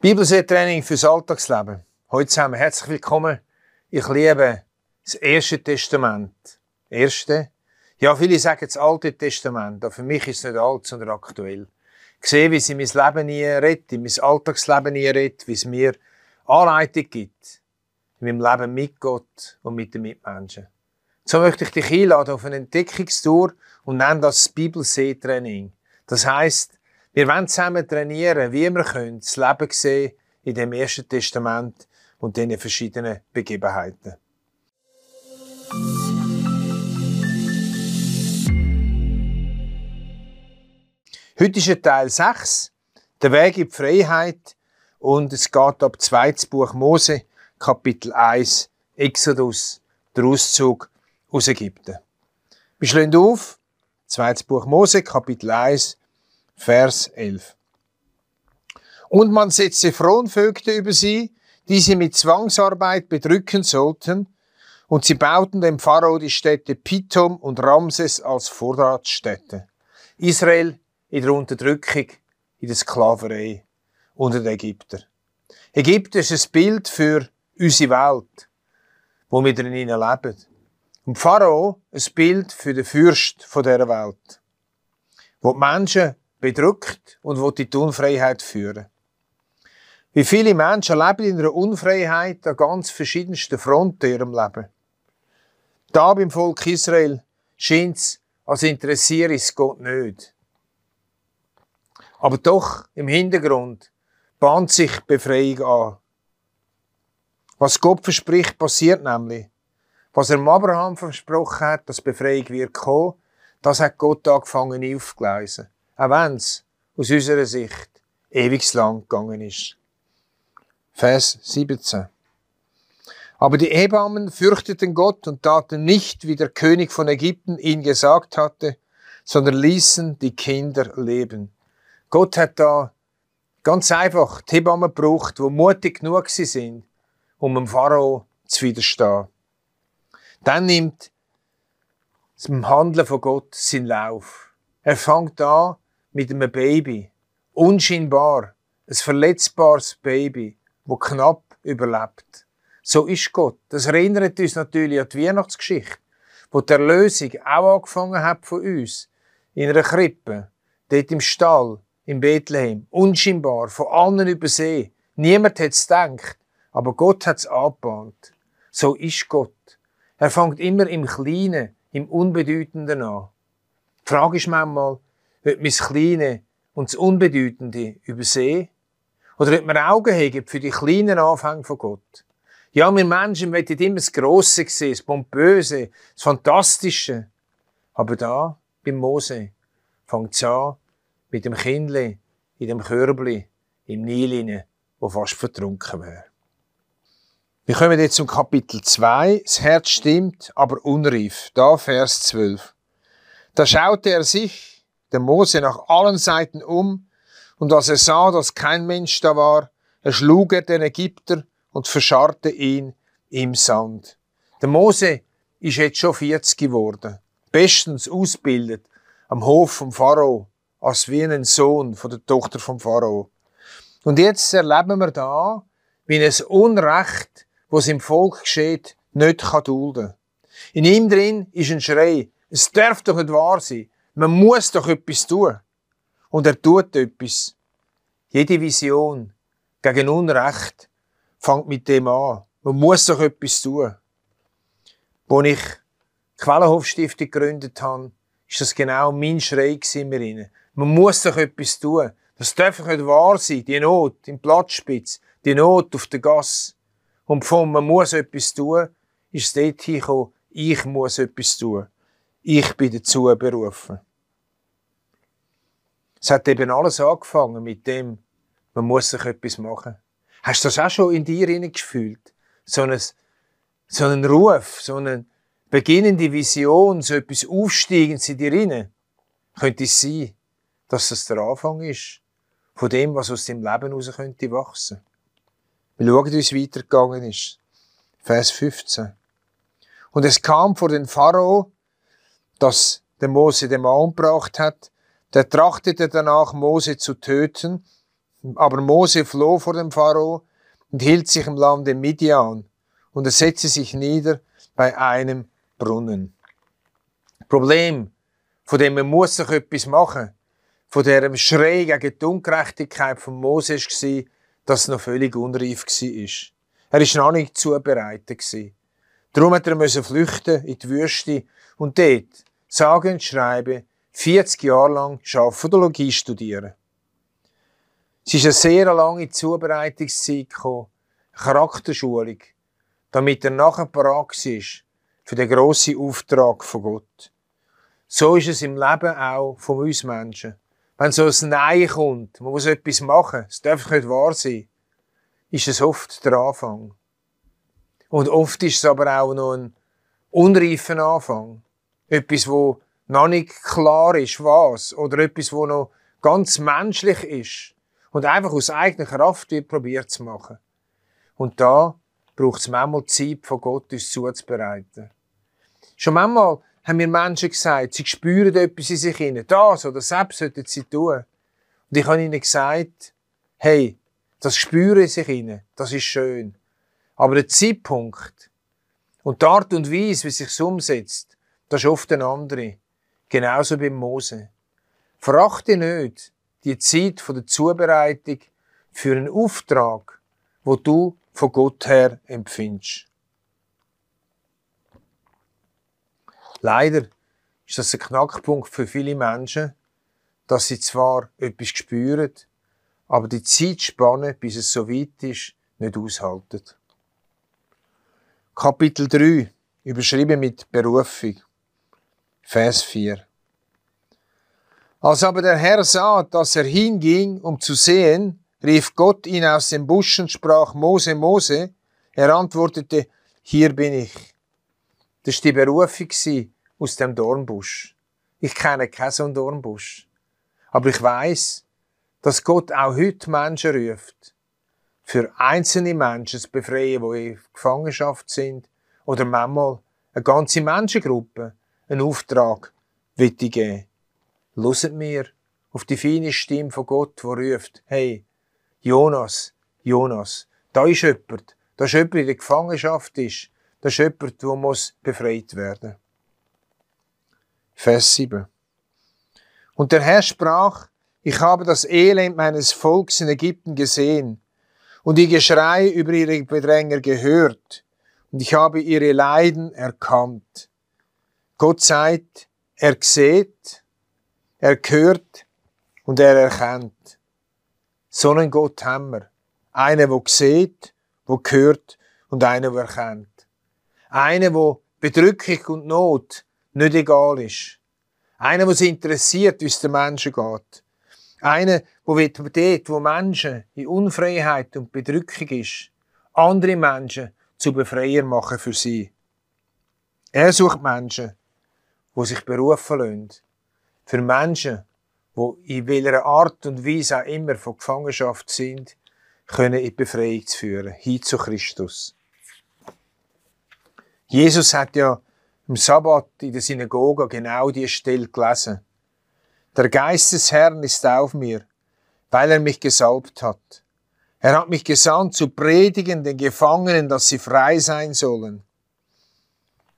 Bibelseetraining fürs Alltagsleben. Heute zusammen herzlich willkommen. Ich liebe das Erste Testament. Erste? Ja, viele sagen das Alte Testament, aber für mich ist es nicht alt, sondern aktuell. Ich sehe, wie sie mein Leben nie rettet, mein Alltagsleben nie rettet, wie es mir Anleitung gibt. In meinem Leben mit Gott und mit den Mitmenschen. So möchte ich dich einladen auf eine Entdeckungstour und nenne das Bibelseetraining. Das heißt, wir wollen zusammen trainieren, wie wir können, das Leben sehen in dem Ersten Testament und den verschiedenen Begebenheiten. Heute ist Teil 6, der Weg in die Freiheit und es geht ab 2. Buch Mose, Kapitel 1, Exodus, der Auszug aus Ägypten. Wir schlagen auf, 2. Buch Mose, Kapitel 1, Vers 11. Und man setzte Fronvögte über sie, die sie mit Zwangsarbeit bedrücken sollten, und sie bauten dem Pharao die Städte Pithom und Ramses als Vorratsstädte. Israel in der Unterdrückung, in der Sklaverei unter den Ägyptern. Ägypten ist ein Bild für unsere Welt, wo wir drinnen leben. Und Pharao ein Bild für den Fürst dieser Welt, wo die Menschen bedrückt und will die Unfreiheit führen. Wie viele Menschen leben in einer Unfreiheit an ganz verschiedensten Fronten in ihrem Leben. Da beim Volk Israel scheint es, als interessiere es Gott nicht. Aber doch im Hintergrund bahnt sich Befreiung an. Was Gott verspricht, passiert nämlich. Was er Abraham versprochen hat, dass Befreiung wird kommen, das hat Gott angefangen aufzugleisen. Auch wenn es aus unserer Sicht ewig lang gegangen ist. Vers 17. Aber die Hebammen fürchteten Gott und taten nicht, wie der König von Ägypten ihnen gesagt hatte, sondern ließen die Kinder leben. Gott hat da ganz einfach die Hebammen gebraucht, die mutig genug sind, um dem Pharao zu widerstehen. Dann nimmt das Handeln von Gott seinen Lauf. Er fängt an, mit einem Baby. Unscheinbar. Ein verletzbares Baby, wo knapp überlebt. So ist Gott. Das erinnert uns natürlich an die Weihnachtsgeschichte, wo die Erlösung auch angefangen hat von uns. In einer Krippe, dort im Stall, in Bethlehem. Unscheinbar, von allen übersehen. Niemand hat es gedacht, aber Gott hat es angebahnt. So ist Gott. Er fängt immer im Kleinen, im Unbedeutenden an. Die Frage ist manchmal, wird man das Kleine und das Unbedeutende übersehen? Oder wird man Augen hegen für die kleinen Anfänge von Gott? Ja, wir Menschen wollen immer das Grosse sehen, das Pompöse, das Fantastische. Aber da, beim Mose, fängt es an mit dem Kindle in dem Körbli im Nil wo fast vertrunken wäre. Wir kommen jetzt zum Kapitel 2. Das Herz stimmt, aber unreif. Da Vers 12. Da schaute er sich der Mose nach allen Seiten um, und als er sah, dass kein Mensch da war, erschlug er den Ägypter und verscharrte ihn im Sand. Der Mose ist jetzt schon 40 geworden, bestens ausgebildet am Hof vom Pharao, als wie ein Sohn von der Tochter vom Pharao. Und jetzt erleben wir da, wie ein Unrecht, was im Volk geschieht, nicht kann dulden. In ihm drin ist ein Schrei. Es darf doch nicht wahr sein. Man muss doch etwas tun. Und er tut etwas. Jede Vision gegen Unrecht fängt mit dem an. Man muss doch etwas tun. Als ich die Quellenhofstiftung gegründet habe, ist das genau mein Schrei in mir. Man muss doch etwas tun. Das darf nicht wahr sein. Die Not im Platzspitz, die Not auf der Gas. Und von man muss etwas tun, ist es dort hingekommen, ich muss etwas tun. Ich bin dazu berufen. Es hat eben alles angefangen mit dem, man muss sich etwas machen. Hast du das auch schon in dir gefühlt? So ein, so einen Ruf, so eine beginnende Vision, so etwas Aufsteigendes in dir rein? Könnte es sein, dass das der Anfang ist von dem, was aus dem Leben heraus könnte wachsen? Wir schauen, wie es weitergegangen ist. Vers 15. Und es kam vor den Pharao, dass der Mose den Mann umgebracht hat, der trachtete danach, Mose zu töten, Aber Mose floh vor dem Pharao und hielt sich im Lande Midian und er setzte sich nieder bei einem Brunnen. Problem, von dem man muss sich etwas machen, von diesem Schrei gegen die Ungerechtigkeit von Mose war, dass es noch völlig unreif war. Er war noch nicht zubereitet. Darum hat er flüchten in die Wüste und dort, sagen und schreiben, 40 Jahre lang Schafodologie studieren. Es ist eine sehr lange Zubereitungszeit gekommen, Charakterschulung, damit er nachher parat ist für den grossen Auftrag von Gott. So ist es im Leben auch von uns Menschen. Wenn so ein Nein kommt, man muss etwas machen, es darf nicht wahr sein, ist es oft der Anfang. Und oft ist es aber auch noch ein unreifer Anfang. Etwas, wo noch nicht klar ist, was. Oder etwas, wo noch ganz menschlich ist. Und einfach aus eigener Kraft wird probiert zu machen. Und da braucht es manchmal Zeit von Gott, uns zuzubereiten. Schon manchmal haben mir Menschen gesagt, sie spüren etwas in sich hinein. Das oder das sollten sie tun. Und ich habe ihnen gesagt, hey, das spüren in sich hinein, das ist schön. Aber der Zeitpunkt und die Art und Weise, wie es sich umsetzt, das ist oft eine andere. Genauso beim Mose. Verachte nicht die Zeit der Zubereitung für einen Auftrag, wo du von Gott her empfindest. Leider ist das ein Knackpunkt für viele Menschen, dass sie zwar etwas spüren, aber die Zeitspanne, bis es so weit ist, nicht aushalten. Kapitel 3, überschrieben mit Berufung. Vers 4. Als aber der Herr sah, dass er hinging, um zu sehen, rief Gott ihn aus dem Busch und sprach, Mose, Mose. Er antwortete, hier bin ich. Das war die Berufung aus dem Dornbusch. Ich kenne keinen so Dornbusch. Aber ich weiß, dass Gott auch heute Menschen ruft, für einzelne Menschen zu befreien, die in Gefangenschaft sind, oder manchmal eine ganze Menschengruppe einen Auftrag geben. Loset mir auf die feine Stimme von Gott, wo ruft, hey, Jonas, Jonas, da ist jemand, da ist jemand, der in der Gefangenschaft ist, da ist jemand, der muss befreit werden. Vers 7. Und der Herr sprach, ich habe das Elend meines Volks in Ägypten gesehen und die Geschrei über ihre Bedränger gehört und ich habe ihre Leiden erkannt. Gott sagt, er sieht, er hört und er erkennt. So einen Gott haben wir. Einer, der sieht, der hört und einer, der erkennt. Einer, der Bedrückung und Not nicht egal ist. Einer, der sich interessiert, wie es den Menschen geht. Einer, der dort, wo Menschen in Unfreiheit und Bedrückung ist, andere Menschen zu Befreier machen für sie. Er sucht Menschen, die sich berufen lassen. Für Menschen, die in welcher Art und Weise auch immer von Gefangenschaft sind, können in Befreiung zu führen, hin zu Christus. Jesus hat ja im Sabbat in der Synagoge genau diese Stelle gelesen. Der Geist des Herrn ist auf mir, weil er mich gesalbt hat. Er hat mich gesandt zu predigen den Gefangenen, dass sie frei sein sollen.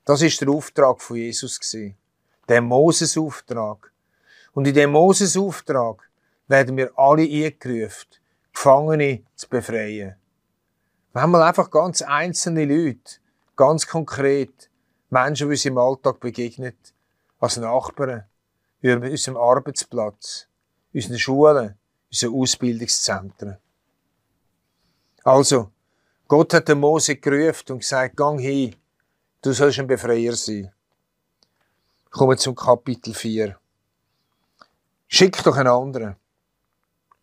Das ist der Auftrag von Jesus gewesen. Der Moses-Auftrag. Und in dem Moses-Auftrag werden wir alle eingerufen, Gefangene zu befreien. Wir haben einfach ganz einzelne Leute, ganz konkret, Menschen, die uns im Alltag begegnet, als Nachbarn, über unserem Arbeitsplatz, unseren Schulen, unseren Ausbildungszentren. Also, Gott hat den Mose gerufen und gesagt, gang hin, du sollst ein Befreier sein. Kommen wir zum Kapitel 4. Schick doch einen anderen.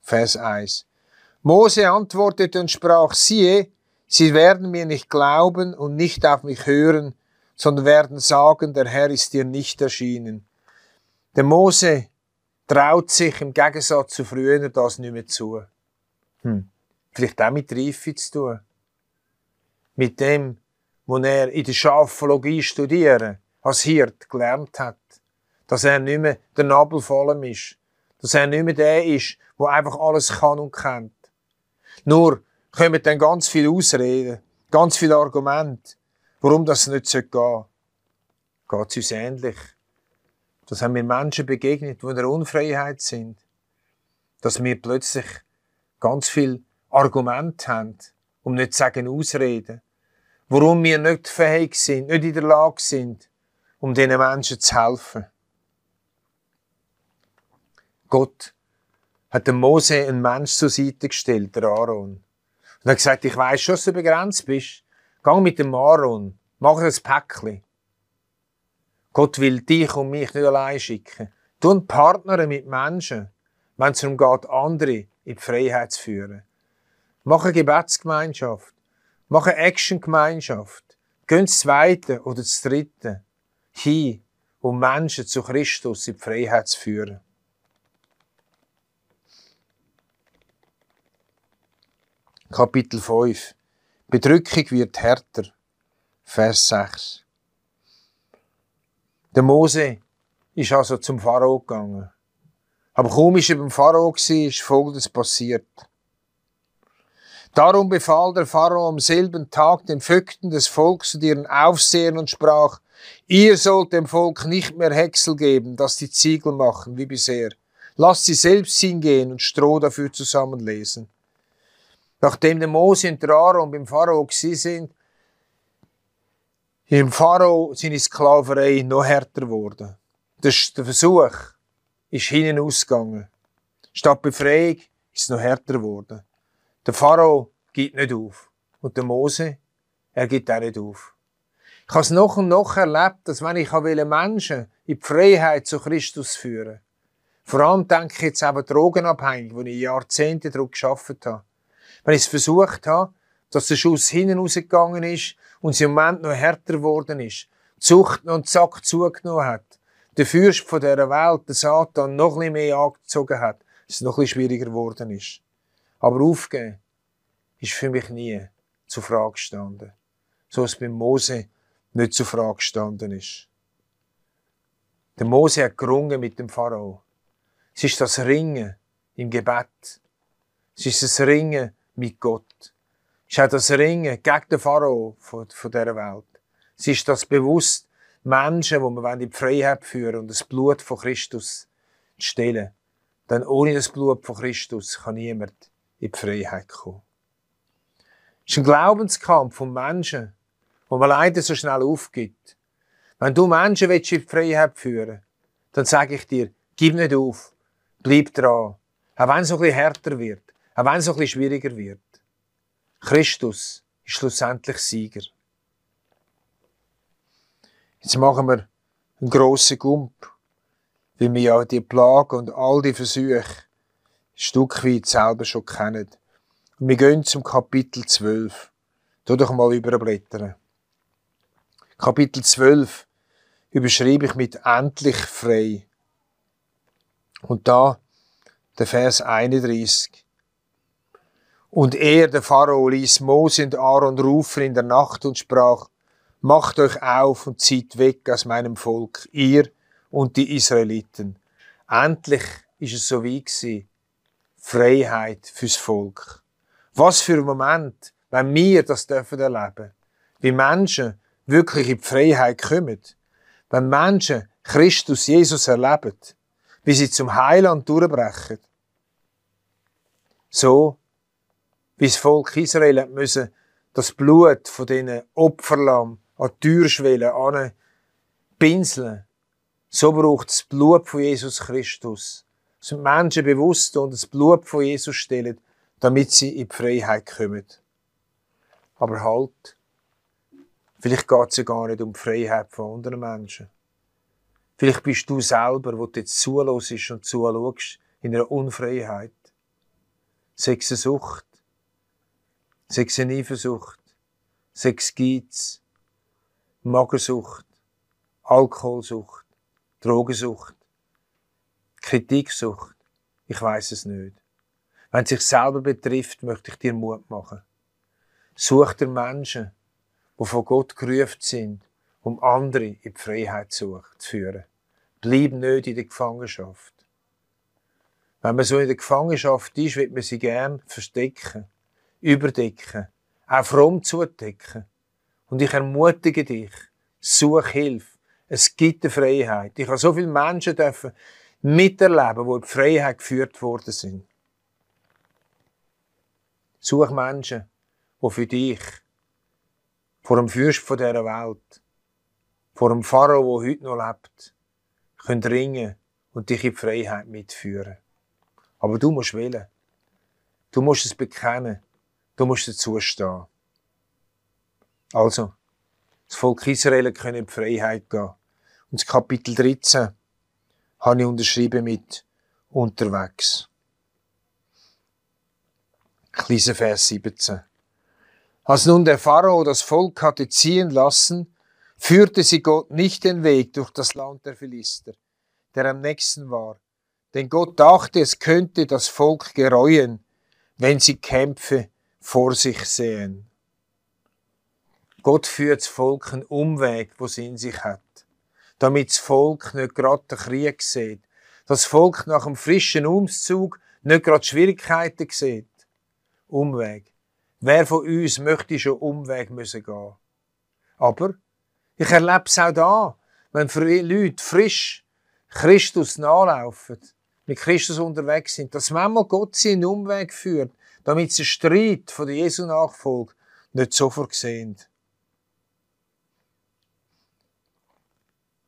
Vers 1. Mose antwortete und sprach, siehe, sie werden mir nicht glauben und nicht auf mich hören, sondern werden sagen, der Herr ist dir nicht erschienen. Der Mose traut sich im Gegensatz zu früher das nicht mehr zu. Hm. Vielleicht auch mit Reife zu tun. Mit dem, was er in der Schafologie studieren, als Hirt gelernt hat. Dass er nicht mehr der Nabel voll ist. Dass er nicht mehr der ist, der einfach alles kann und kennt. Nur kommen dann ganz viele Ausreden, ganz viele Argumente, warum das nicht gehen sollte. Geht es uns ähnlich? Das haben wir Menschen begegnet, die in der Unfreiheit sind. Dass wir plötzlich ganz viel Argumente haben, um nicht zu sagen Ausreden. Warum wir nicht fähig sind, nicht in der Lage sind, um diesen Menschen zu helfen. Gott hat dem Mose einen Mensch zur Seite gestellt, der Aaron. Und hat gesagt, ich weiß schon, dass du begrenzt bist. Gang mit dem Aaron, mach ein Päckchen. Gott will dich und mich nicht allein schicken. Du Partner mit Menschen, wenn es darum geht, andere in die Freiheit zu führen. Mach eine Gebetsgemeinschaft. Mach eine Actiongemeinschaft. Geh ins Zweite oder das Dritte hin, um Menschen zu Christus in die Freiheit zu führen. Kapitel 5. Bedrückung wird härter. Vers 6. Der Mose ist also zum Pharao gegangen. Aber kaum ist er beim Pharao war, ist Folgendes passiert. Darum befahl der Pharao am selben Tag den Vögten des Volks und ihren Aufsehern und sprach, ihr sollt dem Volk nicht mehr Häcksel geben, dass die Ziegel machen, wie bisher. Lasst sie selbst hingehen und Stroh dafür zusammenlesen. Nachdem der Mose und der Aaron beim Pharao sind, im Pharao seine Sklaverei noch härter geworden. Der Versuch ist hinten ausgegangen. Statt Befreiung ist es noch härter geworden. Der Pharao gibt nicht auf. Und der Mose, er gibt auch nicht auf. Ich habe es noch und noch erlebt, dass wenn ich Menschen in die Freiheit zu Christus führen vor allem denke ich jetzt eben drogenabhängig, wo ich Jahrzehnte darauf geschafft habe, wenn ich es versucht habe, dass der Schuss hinten rausgegangen ist und es im Moment noch härter geworden ist, die Zucht noch einen Zack zugenommen hat, der Fürst von dieser Welt, der Satan, noch ein bisschen mehr angezogen hat, dass es noch ein bisschen schwieriger geworden ist. Aber aufgeben ist für mich nie zur Frage gestanden. So es beim Mose nicht zur Frage gestanden ist. Der Mose hat gerungen mit dem Pharao. Es ist das Ringen im Gebet. Es ist das Ringen mit Gott. Es ist auch das Ringen gegen den Pharao von, von dieser Welt. Es ist das bewusst, Menschen, die man in die Freiheit führen und das Blut von Christus zu stellen. Denn ohne das Blut von Christus kann niemand in die Freiheit kommen. Es ist ein Glaubenskampf von Menschen, wo man leider so schnell aufgibt. Wenn du Menschen in die Freiheit führen dann sage ich dir, gib nicht auf, bleib dran. Auch wenn es ein bisschen härter wird. Auch wenn es ein bisschen schwieriger wird. Christus ist schlussendlich Sieger. Jetzt machen wir einen grossen Gump, weil wir ja die Plagen und all die Versuche Stück weit selber schon kennen. Und wir gehen zum Kapitel 12. Tu doch mal überblättern. Kapitel 12 überschreibe ich mit endlich frei. Und da der Vers 31. Und er, der Pharao, ließ Mose und Aaron rufen in der Nacht und sprach, Macht euch auf und zieht weg aus meinem Volk, ihr und die Israeliten. Endlich ist es so wie gewesen. Freiheit fürs Volk. Was für ein Moment, wenn wir das dürfen erleben. Wie Menschen wirklich in die Freiheit kommen. Wenn Menschen Christus Jesus erleben. Wie sie zum Heiland durchbrechen. So wie das Volk Israel hat müssen das Blut von diesen Opferlamm an die Türschwelle an pinseln. So braucht das Blut von Jesus Christus. Sind Menschen bewusst und das Blut von Jesus stellen, damit sie in die Freiheit kommen. Aber halt, vielleicht geht es ja gar nicht um die Freiheit von anderen Menschen. Vielleicht bist du selber, wo du jetzt zulässt und zuschaust, in einer Unfreiheit. Sechs Sucht, Sechs Eifersucht, sechs Geiz, Magersucht, Alkoholsucht, Drogensucht, Kritiksucht. Ich weiß es nicht. Wenn es sich selber betrifft, möchte ich dir Mut machen. Such dir Menschen, die von Gott gerufen sind, um andere in die Freiheit zu führen. Bleib nicht in der Gefangenschaft. Wenn man so in der Gefangenschaft ist, wird man sie gern verstecken, überdecken, auch fromm zudecken. Und ich ermutige dich, such Hilfe. Es gibt eine Freiheit. Ich habe so viele Menschen dürfen miterleben, die in die Freiheit geführt worden sind. Such Menschen, die für dich vor dem Fürst von dieser Welt, vor dem Pharao, der heute noch lebt, können ringen und dich in die Freiheit mitführen. Aber du musst wählen. Du musst es bekennen. Du musst dazu stehen. Also, das Volk Israel kann in die Freiheit gehen. Und das Kapitel 13 habe ich unterschrieben mit unterwegs. Kleiner Vers 17. Als nun der Pharao das Volk hatte ziehen lassen, führte sie Gott nicht den Weg durch das Land der Philister, der am nächsten war, denn Gott dachte, es könnte das Volk gereuen, wenn sie Kämpfe vor sich sehen. Gott führt das Volk einen Umweg, wo sie in sich hat, damit das Volk nicht gerade den Krieg sieht, das Volk nach einem frischen Umzug nicht gerade Schwierigkeiten sieht. Umweg. Wer von uns möchte schon Umweg müssen gehen? Aber ich erlebe es auch da, wenn Leute frisch Christus nachlaufen, mit Christus unterwegs sind, dass manchmal Gott sie einen Umweg führt, damit sie Streit von der Jesu Nachfolge nicht sofort sehen.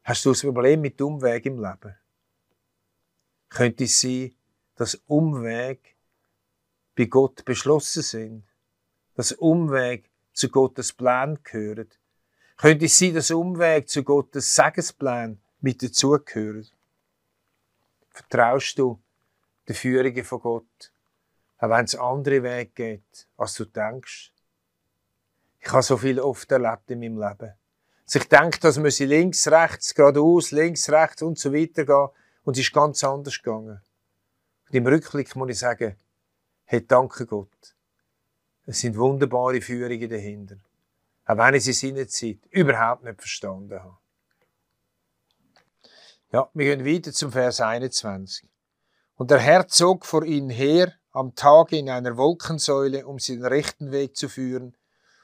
Hast du ein Problem mit Umweg im Leben? Könnte es sein, dass Umweg bei Gott beschlossen sind? Dass Umweg zu Gottes Plan gehört? Könnte es sein, dass Umweg zu Gottes Segensplan mit dazugehört? Vertraust du der Führung von Gott, auch wenn es andere Wege geht, als du denkst? Ich habe so viel oft erlebt in meinem Leben. Dass ich denke, dass müsse links, rechts, geradeaus, links, rechts und so weiter gehen. Und es ist ganz anders gegangen. Und im Rückblick muss ich sagen, hey, danke Gott. Es sind wunderbare Führungen dahinter. Auch wenn ich sie seinerzeit überhaupt nicht verstanden habe. Ja, wir gehen weiter zum Vers 21. Und der Herr zog vor ihnen her am Tage in einer Wolkensäule, um sie den rechten Weg zu führen,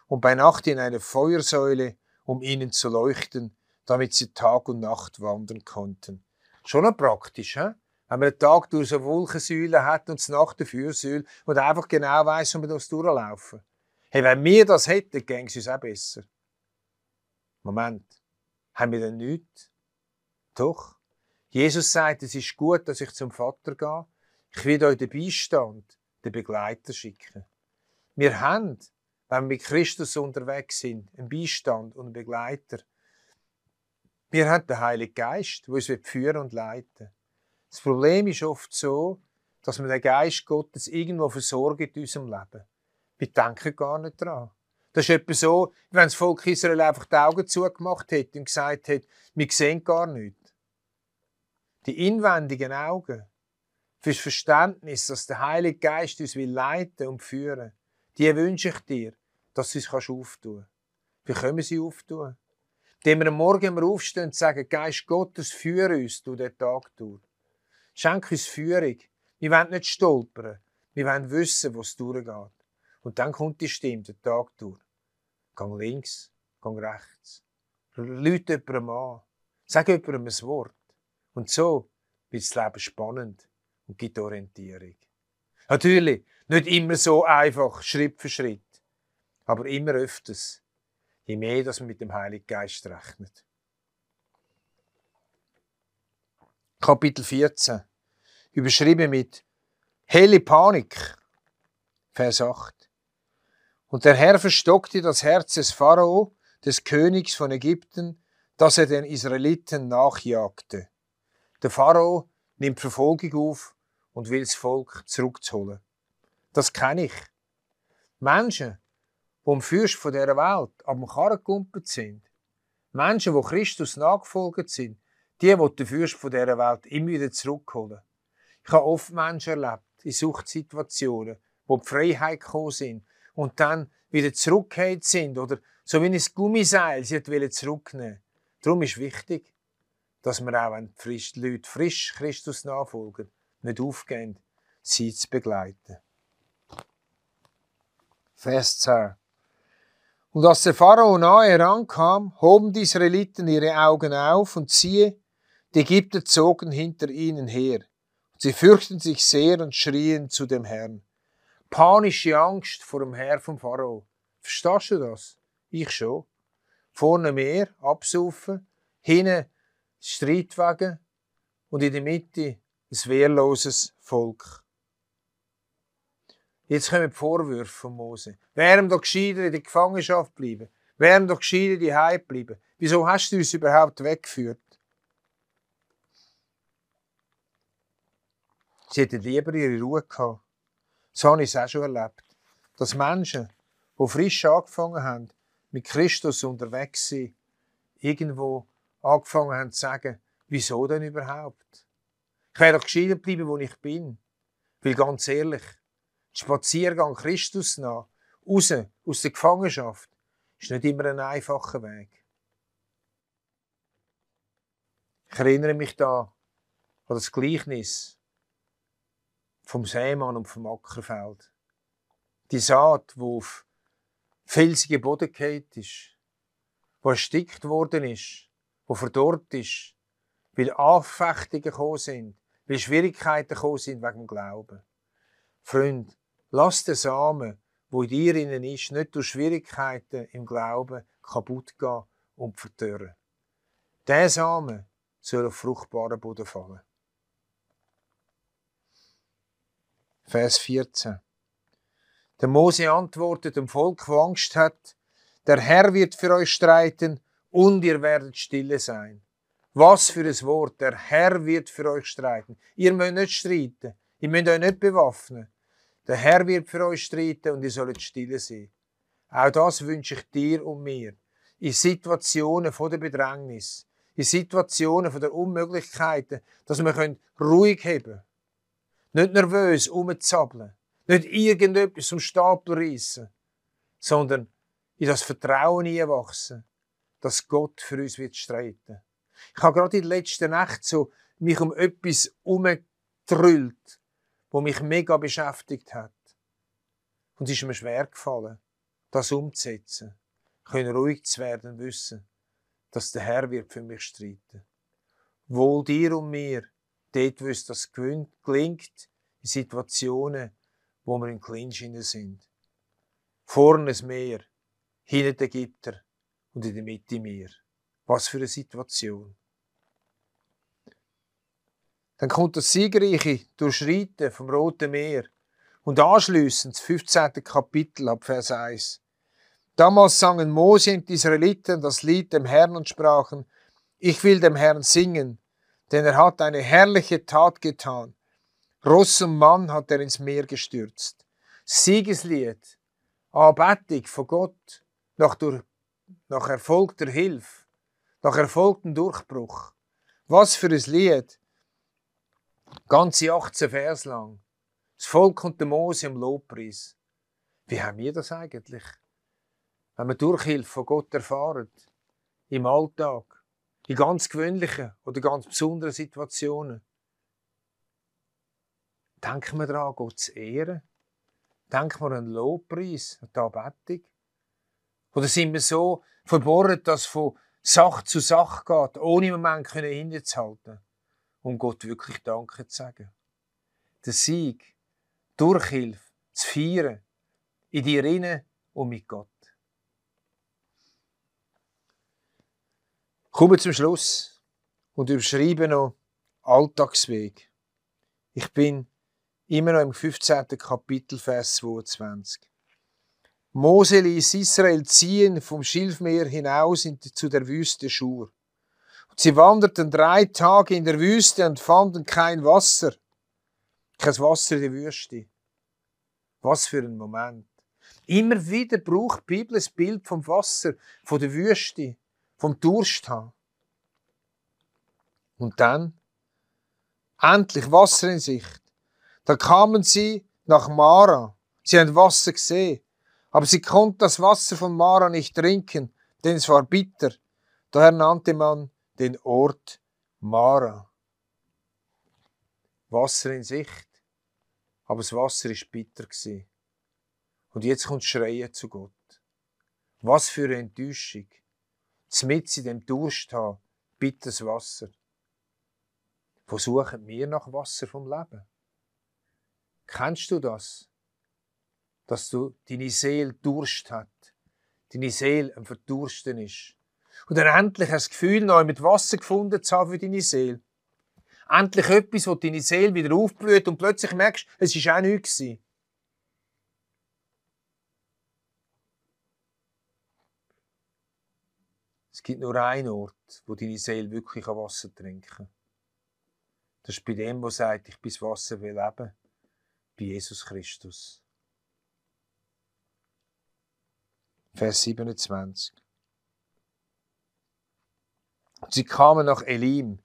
und bei Nacht in einer Feuersäule, um ihnen zu leuchten, damit sie Tag und Nacht wandern konnten. Schon praktisch, he? wenn man den Tag durch so Wolkensäule hat und Nacht eine Feuersäule und einfach genau weiss, wo man das durchlaufen. Hey, wenn wir das hätten, gäng es uns auch besser. Moment, haben wir denn nichts? Doch. Jesus sagt, es ist gut, dass ich zum Vater gehe. Ich will euch den Beistand, den Begleiter schicken. Wir haben, wenn wir mit Christus unterwegs sind, einen Beistand und einen Begleiter. Wir haben den Heiligen Geist, der uns führen und leiten Das Problem ist oft so, dass wir den Geist Gottes irgendwo versorgen in unserem Leben. Wir denken gar nicht dran. Das ist etwa so, wenn das Volk Israel einfach die Augen zugemacht hätte und gesagt hätte, wir sehen gar nichts die inwendigen Augen fürs Verständnis, dass der Heilige Geist uns will leiten und führen, die wünsche ich dir, dass du es auftun kannst. Wie können wir sie auftun? Indem wir am Morgen aufstehen und sagen, Geist Gottes, führe uns durch den Tag durch. Schenk uns Führung. Wir wollen nicht stolpern. Wir wollen wissen, wo es durchgeht. Und dann kommt die Stimme den Tag durch. Gang links, gang rechts. Leute jemandem an. Sag jemandem ein Wort. Und so wird das Leben spannend und gibt Orientierung. Natürlich, nicht immer so einfach, Schritt für Schritt, aber immer öfters, je mehr, dass man mit dem Heiligen Geist rechnet. Kapitel 14, überschrieben mit Helle Panik, Vers 8. Und der Herr verstockte das Herz des Pharao, des Königs von Ägypten, dass er den Israeliten nachjagte. Der Pharao nimmt Verfolgung auf und will das Volk zurückzuholen. Das kenne ich. Menschen, die am Fürst von dieser Welt am Karren gekumpelt sind, Menschen, die Christus nachgefolgt sind, die, die den Fürst von dieser Welt immer wieder zurückholen. Ich habe oft Menschen erlebt, in Suchtsituationen, die die Freiheit gekommen sind und dann wieder zurückgekehrt sind oder so wie ein Gummiseil sie zurücknehmen. Darum ist wichtig, dass wir auch, wenn die Leute frisch Christus nachfolgen, nicht aufgehen, sie zu begleiten. Vers 10. Und als der Pharao nahe herankam, hoben die Israeliten ihre Augen auf und siehe, die Ägypter zogen hinter ihnen her. Sie fürchten sich sehr und schrien zu dem Herrn. Panische Angst vor dem Herr vom Pharao. Verstehst du das? Ich schon. Vorne Meer, absaufen, hinten Streitwagen und in der Mitte ein wehrloses Volk. Jetzt kommen die Vorwürfe von Mose. Wären doch gescheiter in der Gefangenschaft bleiben. Wären doch gescheiter die Heim bleiben. Wieso hast du uns überhaupt weggeführt? Sie hätten lieber ihre Ruhe gehabt. So habe ich es auch schon erlebt. Dass Menschen, die frisch angefangen haben, mit Christus unterwegs sind, irgendwo angefangen haben zu sagen, wieso denn überhaupt? Ich wäre doch gescheiter bleiben, wo ich bin. Weil ganz ehrlich, Spaziergang Christus nach, raus aus der Gefangenschaft, ist nicht immer ein einfacher Weg. Ich erinnere mich da an das Gleichnis vom Seemann und vom Ackerfeld. Die Saat, die auf felsigen Boden gefallen ist, wo erstickt worden ist, wo verdorrt ist, weil Anfechtungen gekommen sind, weil Schwierigkeiten gekommen sind wegen dem Glauben. Freund, lass den Samen, wo in dir innen ist, nicht durch Schwierigkeiten im Glauben kaputt gehen und verdörren. Der Samen soll auf fruchtbaren Boden fallen. Vers 14. Der Mose antwortet dem Volk, das Angst hat, der Herr wird für euch streiten und ihr werdet stille sein. Was für ein Wort, der Herr wird für euch streiten. Ihr müsst nicht streiten, ihr müsst euch nicht bewaffnen. Der Herr wird für euch streiten und ihr sollt stille sein. Auch das wünsche ich dir und mir. In Situationen von der Bedrängnis, in Situationen von der Unmöglichkeiten, dass wir ruhig haben nicht nervös umzappeln. Nicht irgendetwas zum Stapel reissen. Sondern in das Vertrauen einwachsen, dass Gott für uns wird streiten. Ich habe gerade in der letzten Nacht so mich um etwas umgetrüllt, wo mich mega beschäftigt hat. Und es ist mir schwer gefallen, das umzusetzen. Können ruhig zu werden wissen, dass der Herr wird für mich streiten. Wohl dir und mir, dort, wo es das gelingt, in Situationen, wo wir in Clinch sind. Vorne das Meer, hinten der Ägypter und in der Mitte Meer. Was für eine Situation. Dann kommt das siegreiche Durchschreiten vom Roten Meer und anschließend das 15. Kapitel ab Vers 1. Damals sangen Mose und die Israeliten das Lied dem Herrn und sprachen, ich will dem Herrn singen, denn er hat eine herrliche Tat getan. Ross und Mann hat er ins Meer gestürzt. Siegeslied, Anbetung von Gott nach, durch, nach erfolgter Hilfe, nach erfolgtem Durchbruch. Was für ein Lied! Ganze 18 Vers lang. Das Volk und der Mose im Lobpreis. Wie haben wir das eigentlich? Wenn wir Durchhilfe von Gott erfahren, im Alltag, in ganz gewöhnlichen oder ganz besonderen Situationen. Denken wir daran, Gott zu ehren? Denken wir an den Lobpreis, an die Anbetung? Oder sind wir so verbohrt, dass es von Sach zu Sach geht, ohne einen Moment hinzuhalten, um Gott wirklich Danke zu sagen? Der Sieg, Durchhilfe, zu feiern, in dir inne und mit Gott. Kommen wir zum Schluss und überschreiben noch Alltagsweg. Ich bin immer noch im 15. Kapitel, Vers 22. Mose ließ Israel ziehen vom Schilfmeer hinaus zu der Wüste Schur. Sie wanderten drei Tage in der Wüste und fanden kein Wasser. Kein Wasser in der Wüste. Was für ein Moment. Immer wieder braucht die Bibel das Bild vom Wasser, von der Wüste vom Durst haben. Und dann, endlich Wasser in Sicht. Da kamen sie nach Mara. Sie haben Wasser gesehen, aber sie konnten das Wasser von Mara nicht trinken, denn es war bitter. Daher nannte man den Ort Mara. Wasser in Sicht. Aber das Wasser war bitter. Und jetzt kommt Schreien zu Gott. Was für eine Enttäuschung. Zmitz in dem Durst haben, bitteres Wasser. Wo suchen wir nach Wasser vom Leben? Kennst du das? Dass du deine Seele Durst hat, deine Seele am Verdursten ist. Und dann endlich hast das Gefühl, neu mit Wasser gefunden zu haben für deine Seele. Endlich etwas, wo deine Seele wieder aufblüht und plötzlich merkst, es war auch nichts. Es gibt nur einen Ort, wo deine Seele wirklich Wasser trinken kann. Das ist bei dem, der sagt, ich bin das Wasser will leben, bei Jesus Christus. Vers 27. Sie kamen nach Elim.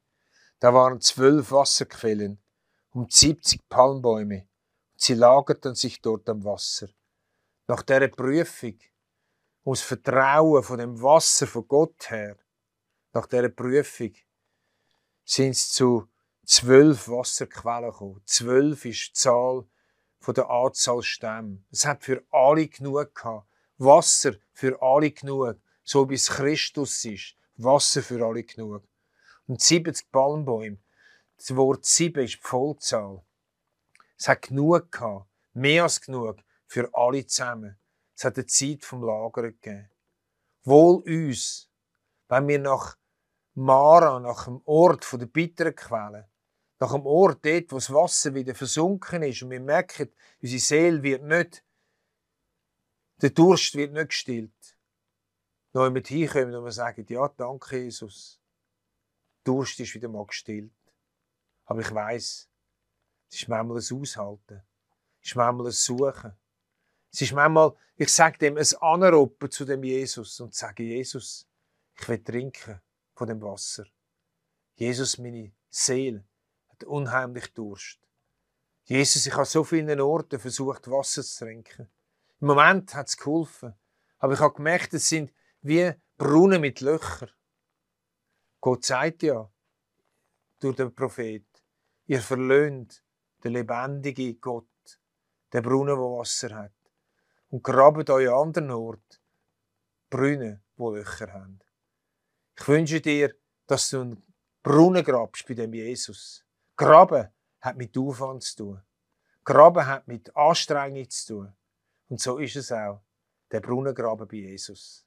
Da waren zwölf Wasserquellen und 70 Palmbäume. Sie lagerten sich dort am Wasser. Nach der Prüfung, ums Vertrauen von dem Wasser von Gott her, nach der Prüfung, sind sie zu zwölf Wasserquellen gekommen. Zwölf ist die Zahl von der Anzahl Stämme. Es hat für alle genug gehabt. Wasser für alle genug. So wie es Christus ist. Wasser für alle genug. Und 70 Palmbäume. Das Wort 7 ist die Vollzahl. Es hat genug gehabt. Mehr als genug. Für alle zusammen. Es hat eine Zeit vom Lagern gegeben. Wohl uns, wenn wir nach Mara, nach dem Ort der bitteren Quelle, nach dem Ort dort, wo das Wasser wieder versunken ist und wir merken, unsere Seele wird nicht, der Durst wird nicht gestillt. Noch mit hinkommen und wir sagen, ja, danke Jesus. Durst ist wieder mal gestillt. Aber ich weiß, es ist manchmal ein Aushalten. Es ist manchmal ein Suchen. Es ist manchmal, ich sage dem, ein Anroppen zu dem Jesus und sage, Jesus, ich will trinken von dem Wasser. Jesus, meine Seele, unheimlich Durst. Jesus, ich habe so vielen Orten versucht, Wasser zu trinken. Im Moment hat es geholfen. Aber ich habe gemerkt, es sind wie Brunnen mit Löchern. Gott sagt ja durch den Prophet, ihr verlöhnt den lebendigen Gott, den Brunnen, der Wasser hat. Und grabt euch an anderen Ort Brunnen, die Löcher haben. Ich wünsche dir, dass du einen Brunnen grabst bei dem Jesus. Graben hat mit Aufwand zu tun. Graben hat mit Anstrengung zu tun. Und so ist es auch, der Brunnengraben bei Jesus.